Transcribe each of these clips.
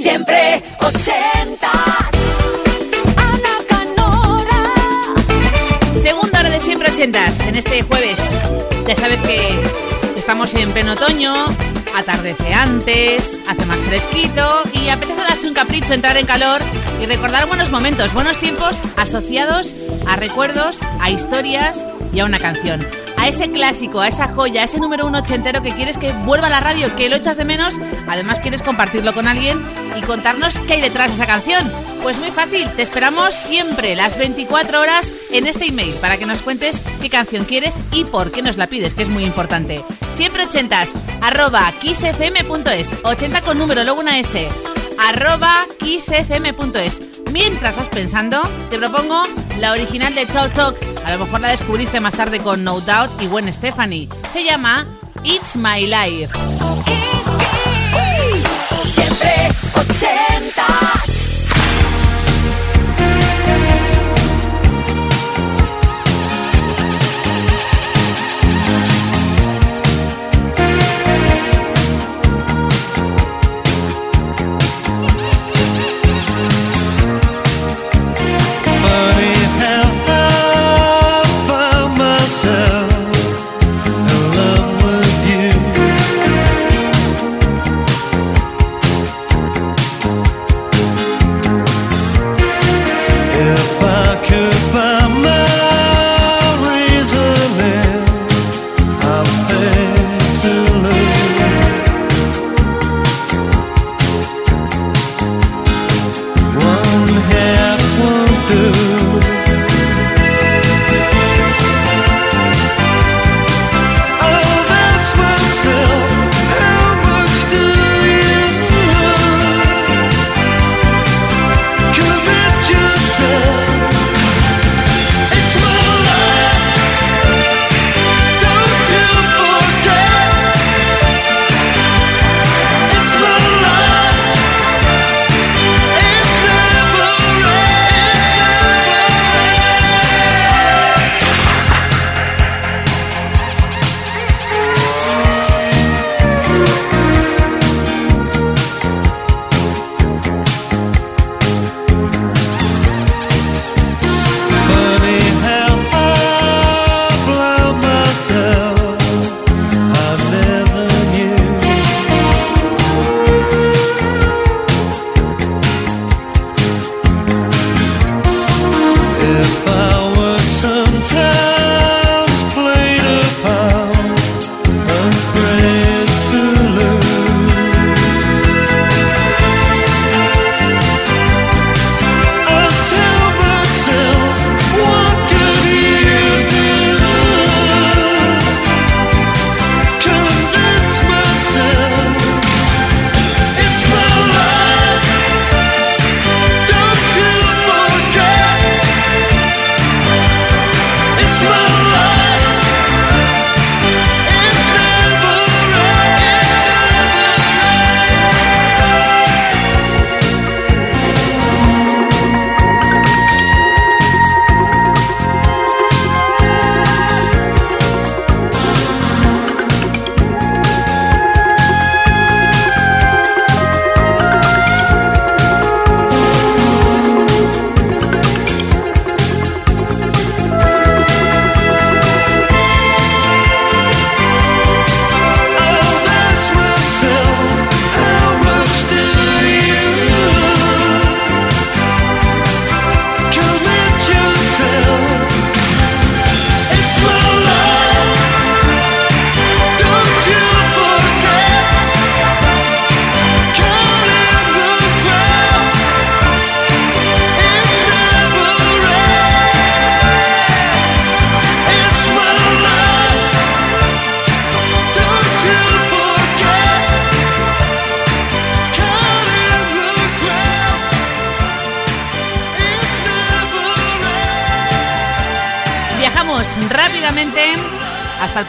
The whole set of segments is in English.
Siempre ochentas. Ana Canora. Segunda hora de siempre ochentas en este jueves. Ya sabes que estamos en pleno otoño, atardece antes, hace más fresquito y apetece darse un capricho, entrar en calor y recordar buenos momentos, buenos tiempos asociados a recuerdos, a historias y a una canción a ese clásico, a esa joya, a ese número uno ochentero que quieres que vuelva a la radio, que lo echas de menos, además quieres compartirlo con alguien y contarnos qué hay detrás de esa canción. Pues muy fácil, te esperamos siempre, las 24 horas, en este email para que nos cuentes qué canción quieres y por qué nos la pides, que es muy importante. Siempre ochentas, arroba kissfm.es, 80 con número, luego una S, arroba kissfm.es. Mientras vas pensando, te propongo la original de Talk Talk. A lo mejor la descubriste más tarde con No Doubt y Gwen Stephanie. Se llama It's My Life.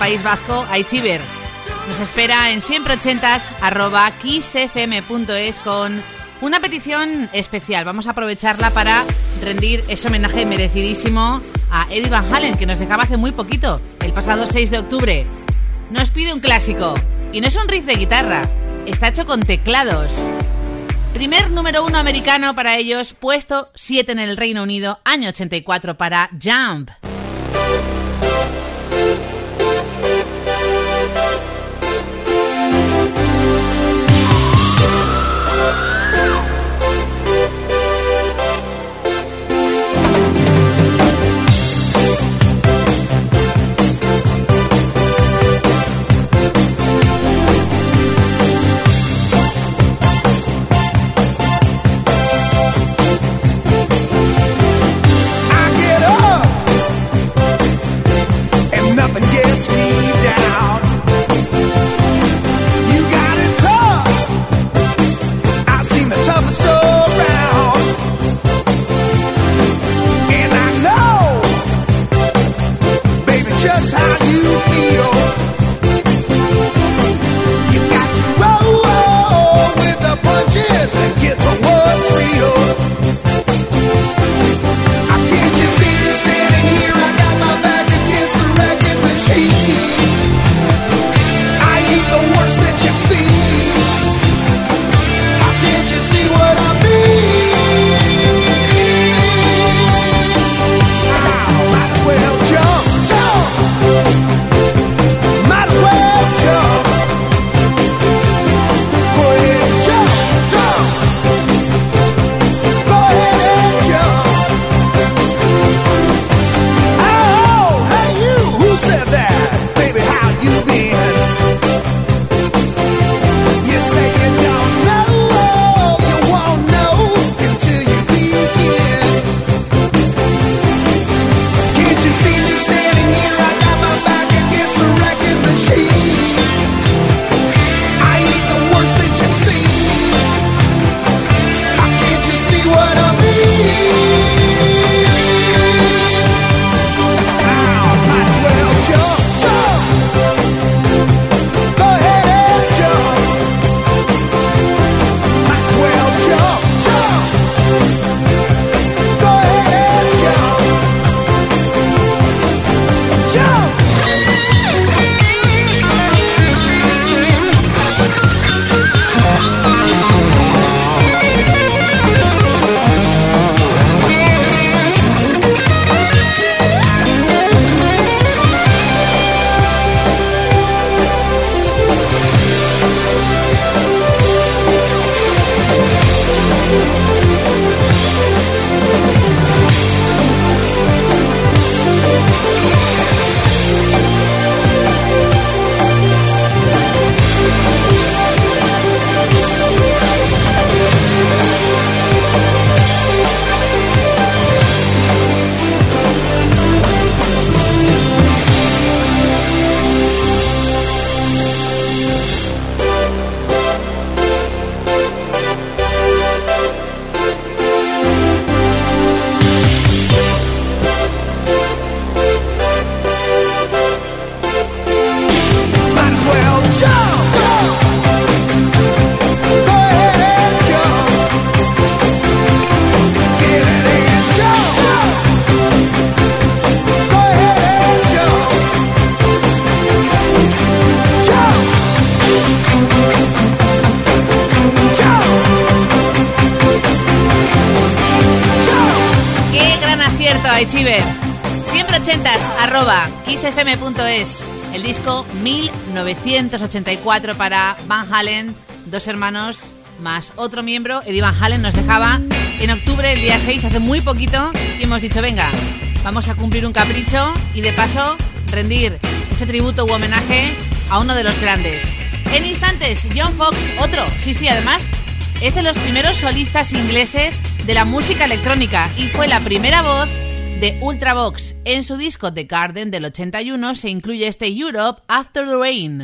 País Vasco, Aichiver. Nos espera en siempre ochentas arroba con una petición especial. Vamos a aprovecharla para rendir ese homenaje merecidísimo a Eddie Van Halen, que nos dejaba hace muy poquito, el pasado 6 de octubre. Nos pide un clásico, y no es un riff de guitarra, está hecho con teclados. Primer número uno americano para ellos, puesto 7 en el Reino Unido, año 84 para Jump. el disco 1984 para Van Halen, dos hermanos más otro miembro, Eddie Van Halen, nos dejaba en octubre, el día 6, hace muy poquito, y hemos dicho, venga, vamos a cumplir un capricho y de paso rendir ese tributo u homenaje a uno de los grandes. En instantes, John Fox, otro, sí, sí, además, es de los primeros solistas ingleses de la música electrónica y fue la primera voz de Ultravox. En su disco The Garden del 81 se incluye este Europe After the Rain.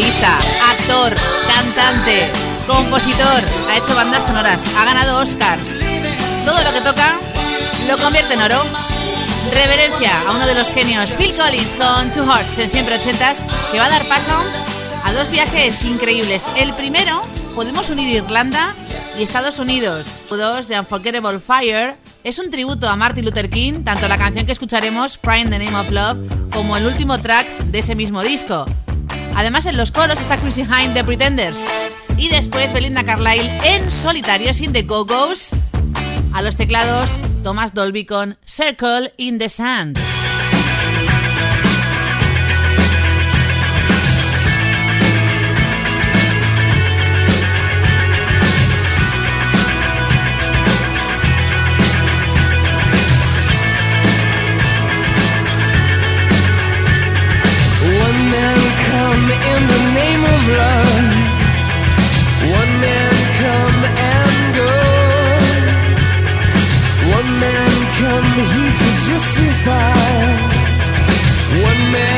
actor, cantante, compositor, ha hecho bandas sonoras, ha ganado Oscars. Todo lo que toca lo convierte en oro. Reverencia a uno de los genios, Phil Collins, con Two Hearts en siempre ochentas, que va a dar paso a dos viajes increíbles. El primero, podemos unir Irlanda y Estados Unidos. Dos de Unforgettable Fire es un tributo a Martin Luther King, tanto la canción que escucharemos, Prime the Name of Love, como el último track de ese mismo disco. Además, en los coros está Chrissy Hine de Pretenders. Y después Belinda Carlisle en solitario sin The Go-Go's. A los teclados, Thomas Dolby con Circle in the Sand. One man come and go. One man come here to justify. One man.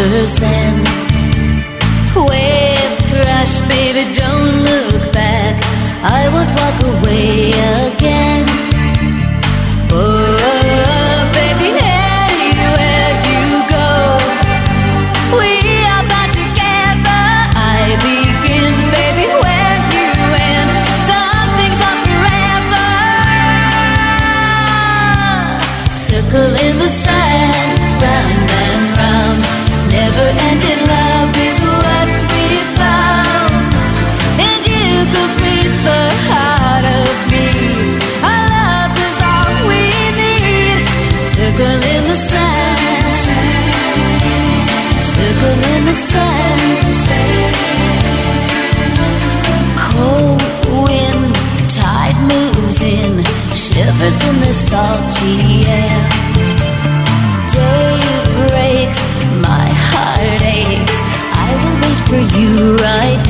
and Waves crash, baby, don't look back. I would walk away again. Surfers in the salty air. Day breaks, my heart aches. I will wait for you right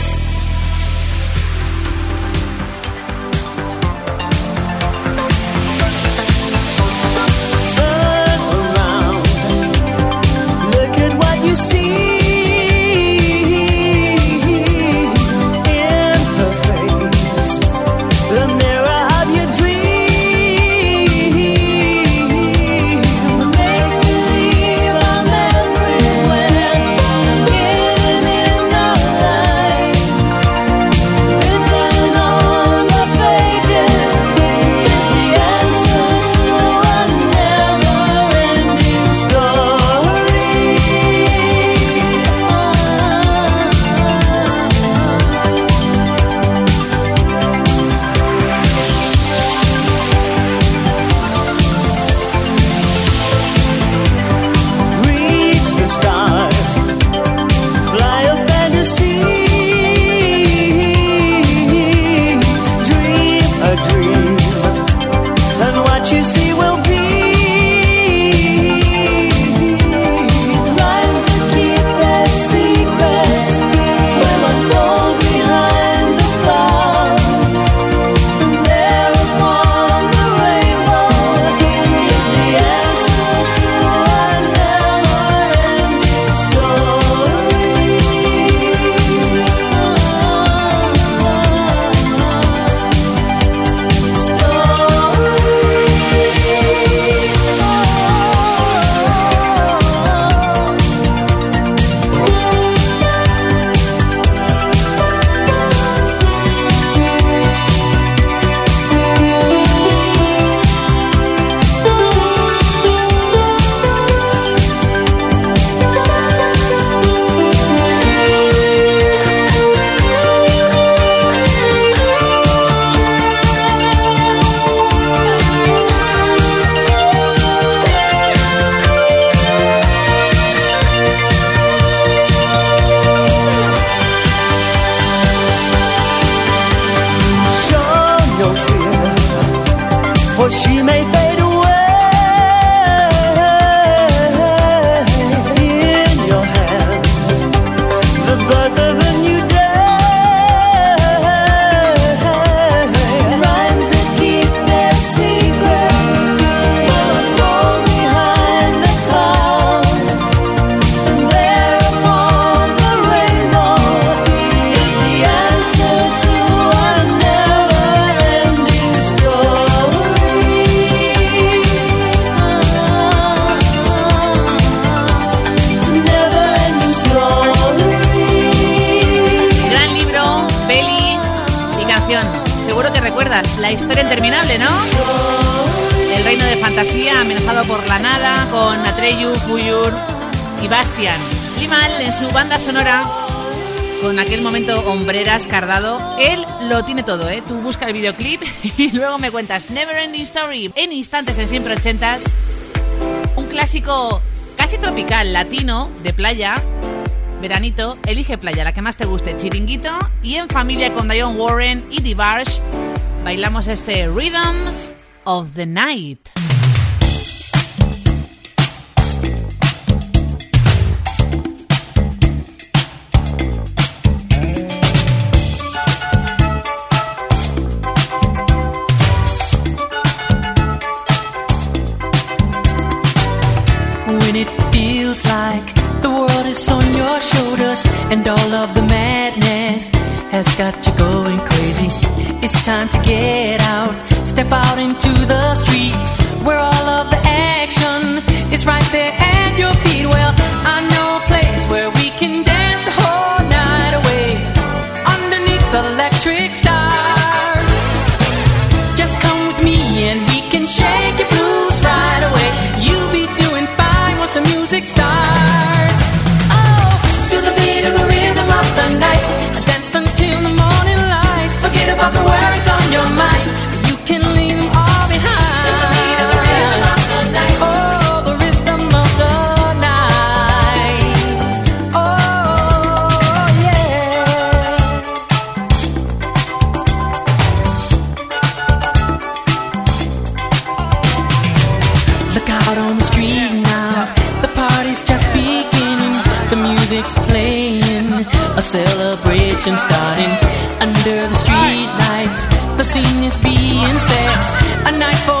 con aquel momento hombreras cardado. Él lo tiene todo, ¿eh? Tú busca el videoclip y luego me cuentas Never Ending Story en instantes en siempre ochentas. Un clásico casi tropical, latino, de playa. Veranito, elige playa, la que más te guste, chiringuito. Y en familia con Dion Warren y Divarsh bailamos este Rhythm of the Night. has got you going crazy. It's time to get out, step out into the street where all of the action is right there at your feet. Starting under the street lights. The scene is being set. A night for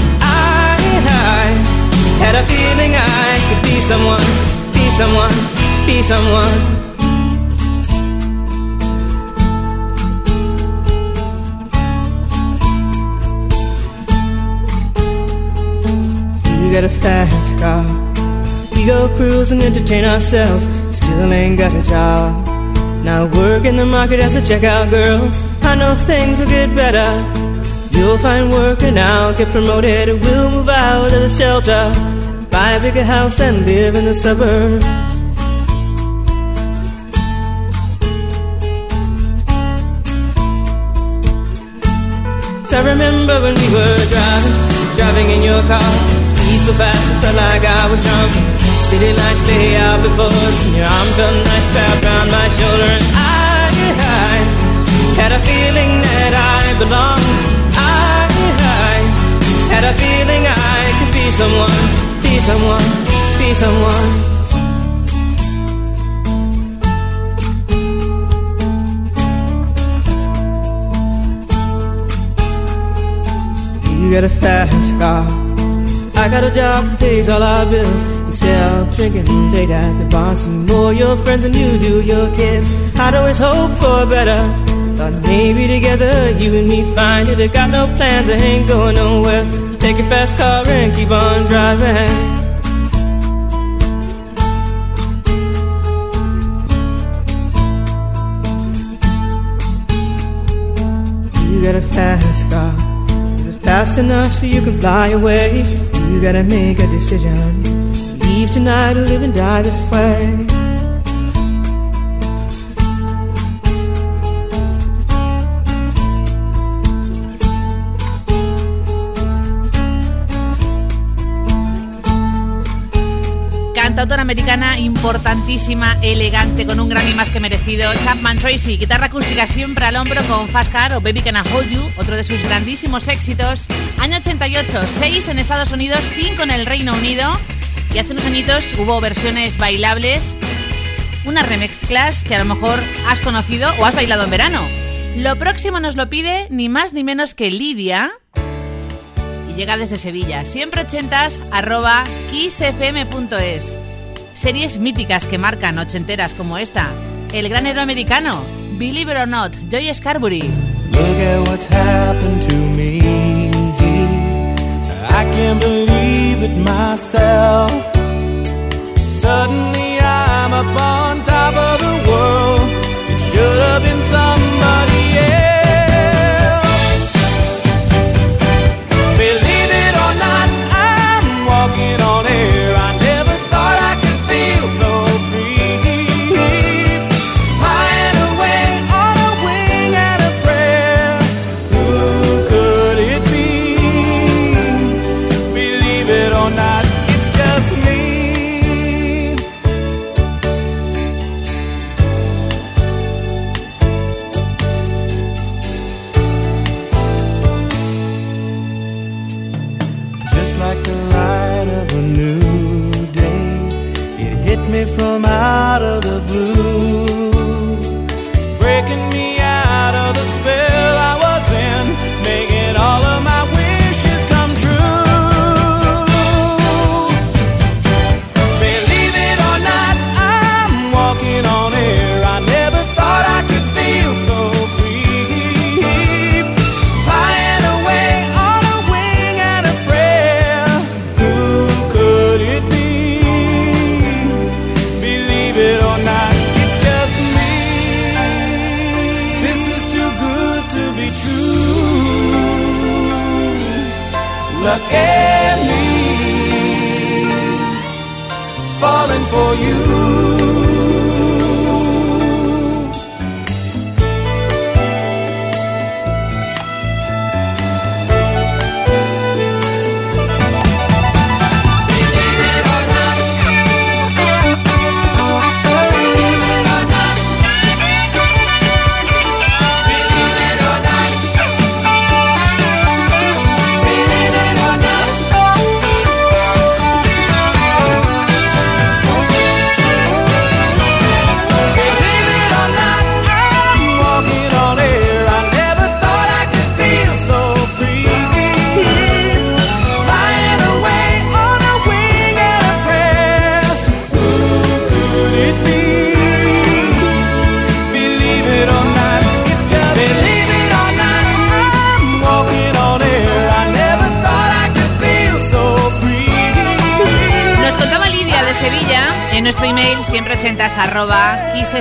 Had a feeling I could be someone, be someone, be someone. You got a fast car. We go cruise and entertain ourselves. Still ain't got a job. Now work in the market as a checkout girl. I know things will get better. You'll find work and I'll get promoted. We'll move out of the shelter, buy a bigger house and live in the suburbs. I remember when we were driving, driving in your car. Speed so fast, it felt like I was drunk. City lights lay out before us, and your arm felt nice wrapped around my shoulder. And I, I had a feeling that I belonged. Had a feeling I could be someone, be someone, be someone. You got a fast car. I got a job that pays all our bills. Instead of drinking late at the bar, some more your friends than you do your kids. I'd always hope for better. Thought maybe together you and me find it. I got no plans, I ain't going nowhere. So take your fast car and keep on driving. You got a fast car. Is it fast enough so you can fly away? You gotta make a decision. Leave tonight or live and die this way. Americana importantísima, elegante, con un Grammy más que merecido. Chapman Tracy, guitarra acústica siempre al hombro con Fast Car o Baby Can I Hold You, otro de sus grandísimos éxitos. Año 88, 6 en Estados Unidos, 5 en el Reino Unido. Y hace unos añitos hubo versiones bailables, unas remezclas que a lo mejor has conocido o has bailado en verano. Lo próximo nos lo pide ni más ni menos que Lidia. Y llega desde Sevilla, siempre ochentas, arroba kissfm.es. Series míticas que marcan ochenteras como esta. El gran héroe americano, Believe It or Not, Joy Scarbury. Look at what's happened to me. I can't believe it myself. Suddenly I'm up on top of the world. It should have been somebody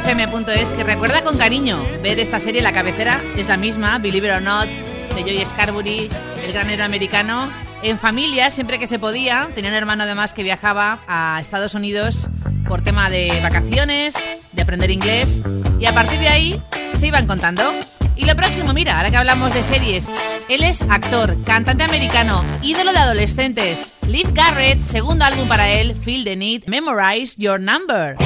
kissfm.es que recuerda con cariño ver esta serie, la cabecera es la misma, Believe It or Not, de Joy Scarbury, el gran héroe americano. En familia, siempre que se podía, tenía un hermano además que viajaba a Estados Unidos por tema de vacaciones, de aprender inglés, y a partir de ahí se iban contando. Y lo próximo, mira, ahora que hablamos de series, él es actor, cantante americano, ídolo de adolescentes. Liv Garrett, segundo álbum para él, Feel the Need, Memorize Your Number.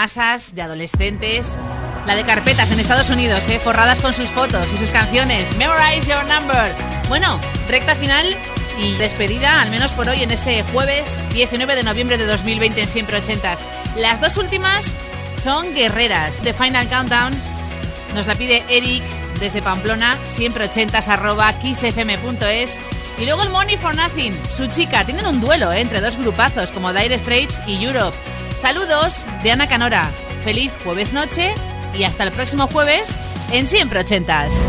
Masas, de adolescentes, la de carpetas en Estados Unidos, ¿eh? forradas con sus fotos y sus canciones. Memorize Your Number. Bueno, recta final y despedida, al menos por hoy, en este jueves 19 de noviembre de 2020 en Siempre Ochentas. Las dos últimas son guerreras. The Final Countdown nos la pide Eric desde Pamplona, siempre ochentas arroba kissfm.es. Y luego el Money for Nothing, su chica. Tienen un duelo ¿eh? entre dos grupazos como Dire Straits y Europe. Saludos de Ana Canora. Feliz jueves noche y hasta el próximo jueves en Siempre Ochentas.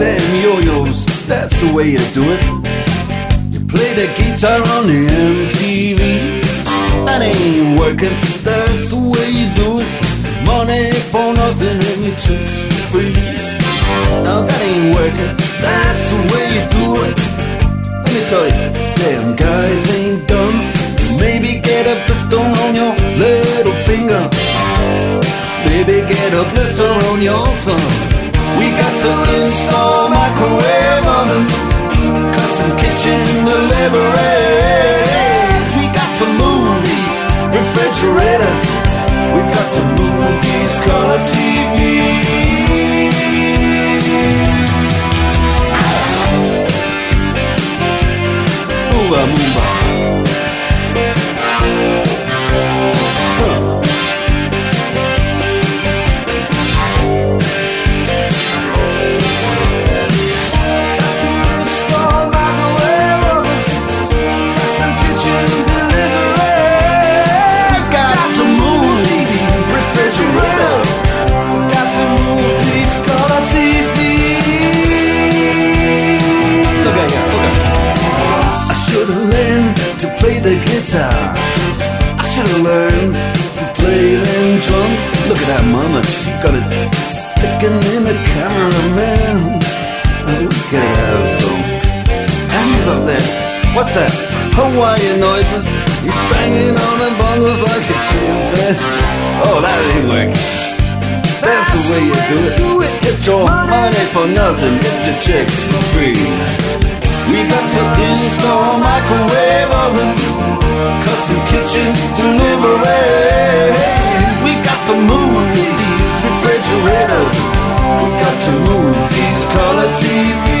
Them yo-yos, that's the way you do it. You play the guitar on the MTV. That ain't working, that's the way you do it. Money for nothing and your chicks for free. Now that ain't working, that's the way you do it. Let me tell you, damn guys ain't dumb. Maybe get a blister on your little finger. Maybe get a blister on your thumb. We got to install microwave ovens, custom kitchen deliveries. We got to move these refrigerators. We got to move these color TVs. Move move the guitar. I should have learned to play them drums. Look at that mama, she got it sticking in the cameraman. Oh, we could have some. And he's up there. What's that? Hawaiian noises. He's banging on the bongos like a chimpanzee. Oh, that ain't working. That's the way you do it. Get your money for nothing, get your chicks for free. We got to install microwave oven, custom kitchen deliveries. We got to move these refrigerators. We got to move these color TVs.